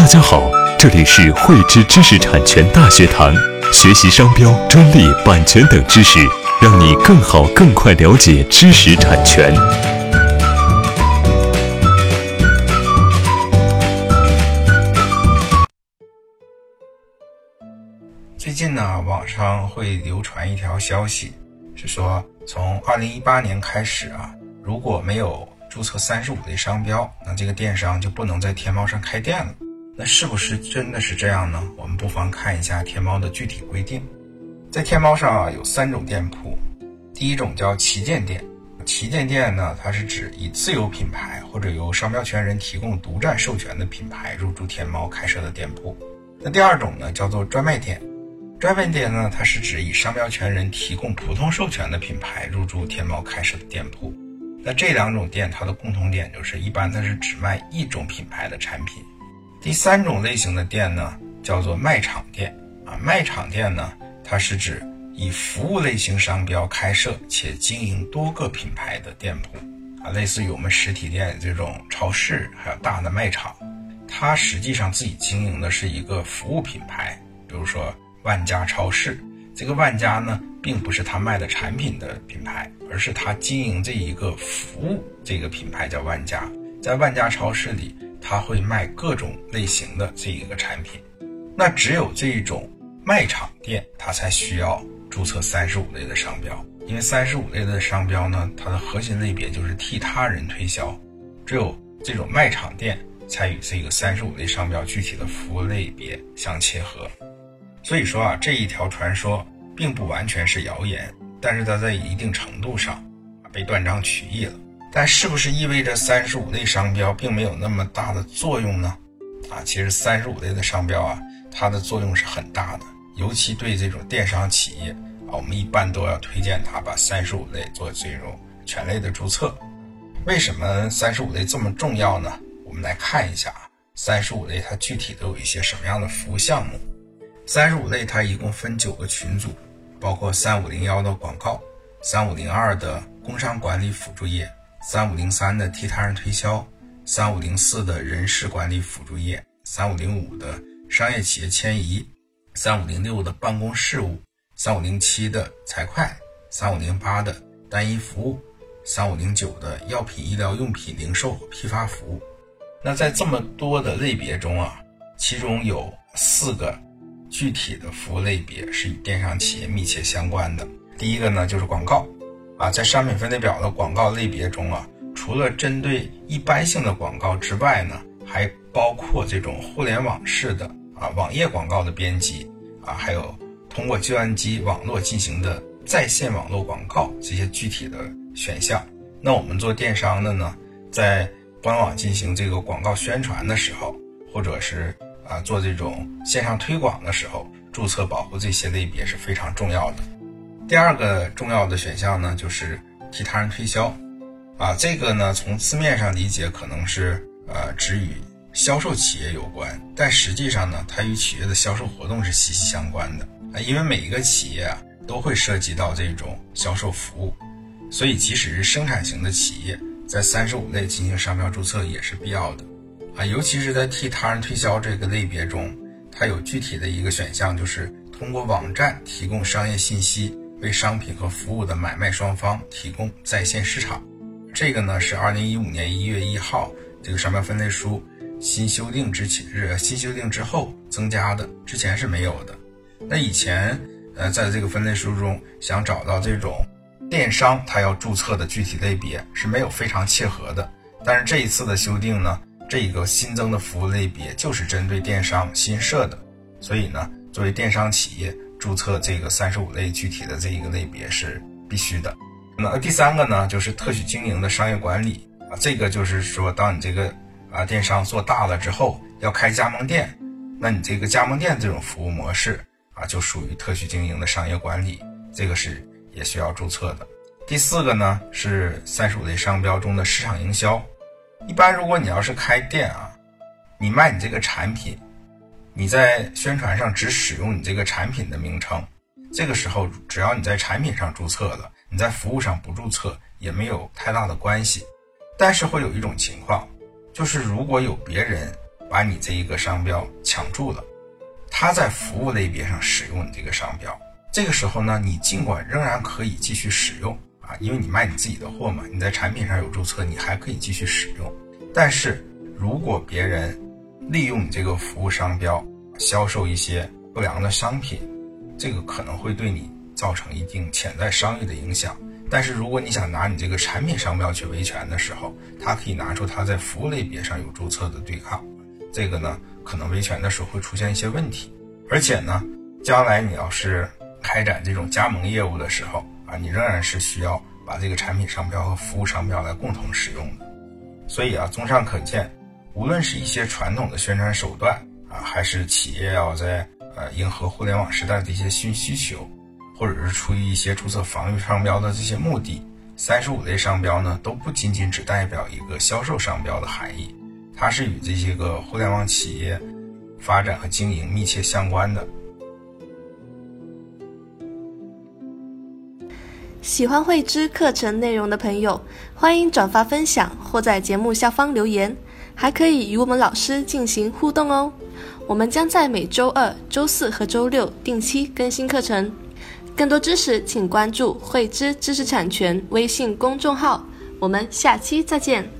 大家好，这里是汇知知识产权大学堂，学习商标、专利、版权等知识，让你更好、更快了解知识产权。最近呢，网上会流传一条消息，是说从二零一八年开始啊，如果没有注册三十五类商标，那这个电商就不能在天猫上开店了。那是不是真的是这样呢？我们不妨看一下天猫的具体规定。在天猫上啊，有三种店铺，第一种叫旗舰店。旗舰店呢，它是指以自有品牌或者由商标权人提供独占授权的品牌入驻天猫开设的店铺。那第二种呢，叫做专卖店。专卖店呢，它是指以商标权人提供普通授权的品牌入驻天猫开设的店铺。那这两种店它的共同点就是，一般它是只卖一种品牌的产品。第三种类型的店呢，叫做卖场店啊。卖场店呢，它是指以服务类型商标开设且经营多个品牌的店铺啊，类似于我们实体店这种超市，还有大的卖场，它实际上自己经营的是一个服务品牌，比如说。万家超市，这个万家呢，并不是他卖的产品的品牌，而是他经营这一个服务，这个品牌叫万家。在万家超市里，他会卖各种类型的这一个产品。那只有这种卖场店，它才需要注册三十五类的商标，因为三十五类的商标呢，它的核心类别就是替他人推销，只有这种卖场店才与这个三十五类商标具体的服务类别相切合。所以说啊，这一条传说并不完全是谣言，但是它在一定程度上被断章取义了。但是不是意味着三十五类商标并没有那么大的作用呢？啊，其实三十五类的商标啊，它的作用是很大的，尤其对这种电商企业啊，我们一般都要推荐他把三十五类做这种全类的注册。为什么三十五类这么重要呢？我们来看一下啊，三十五类它具体都有一些什么样的服务项目。三十五类它一共分九个群组，包括三五零幺的广告，三五零二的工商管理辅助业，三五零三的替他人推销，三五零四的人事管理辅助业，三五零五的商业企业迁移，三五零六的办公事务，三五零七的财会，三五零八的单一服务，三五零九的药品医疗用品零售批发服务。那在这么多的类别中啊，其中有四个。具体的服务类别是与电商企业密切相关的。第一个呢，就是广告，啊，在商品分类表的广告类别中啊，除了针对一般性的广告之外呢，还包括这种互联网式的啊网页广告的编辑啊，还有通过计算机网络进行的在线网络广告这些具体的选项。那我们做电商的呢，在官网进行这个广告宣传的时候，或者是。啊，做这种线上推广的时候，注册保护这些类别是非常重要的。第二个重要的选项呢，就是替他人推销。啊，这个呢，从字面上理解可能是呃，只与销售企业有关，但实际上呢，它与企业的销售活动是息息相关的啊。因为每一个企业啊，都会涉及到这种销售服务，所以即使是生产型的企业，在三十五类进行商标注册也是必要的。啊，尤其是在替他人推销这个类别中，它有具体的一个选项，就是通过网站提供商业信息，为商品和服务的买卖双方提供在线市场。这个呢是二零一五年一月一号这个商标分类书新修订之前日新修订之后增加的，之前是没有的。那以前呃在这个分类书中想找到这种电商它要注册的具体类别是没有非常切合的，但是这一次的修订呢。这个新增的服务类别就是针对电商新设的，所以呢，作为电商企业注册这个三十五类具体的这一个类别是必须的。那第三个呢，就是特许经营的商业管理啊，这个就是说，当你这个啊电商做大了之后，要开加盟店，那你这个加盟店这种服务模式啊，就属于特许经营的商业管理，这个是也需要注册的。第四个呢，是三十五类商标中的市场营销。一般如果你要是开店啊，你卖你这个产品，你在宣传上只使用你这个产品的名称，这个时候只要你在产品上注册了，你在服务上不注册也没有太大的关系。但是会有一种情况，就是如果有别人把你这一个商标抢注了，他在服务类别上使用你这个商标，这个时候呢，你尽管仍然可以继续使用啊，因为你卖你自己的货嘛，你在产品上有注册，你还可以继续使用。但是如果别人利用你这个服务商标销售一些不良的商品，这个可能会对你造成一定潜在商誉的影响。但是如果你想拿你这个产品商标去维权的时候，他可以拿出他在服务类别上有注册的对抗，这个呢可能维权的时候会出现一些问题。而且呢，将来你要是开展这种加盟业务的时候啊，你仍然是需要把这个产品商标和服务商标来共同使用的。所以啊，综上可见，无论是一些传统的宣传手段啊，还是企业要在呃迎合互联网时代的一些新需求。或者是出于一些注册防御商标的这些目的，三十五类商标呢都不仅仅只代表一个销售商标的含义，它是与这些个互联网企业发展和经营密切相关的。喜欢慧知课程内容的朋友，欢迎转发分享或在节目下方留言，还可以与我们老师进行互动哦。我们将在每周二、周四和周六定期更新课程。更多知识，请关注“慧知知识产权”微信公众号。我们下期再见。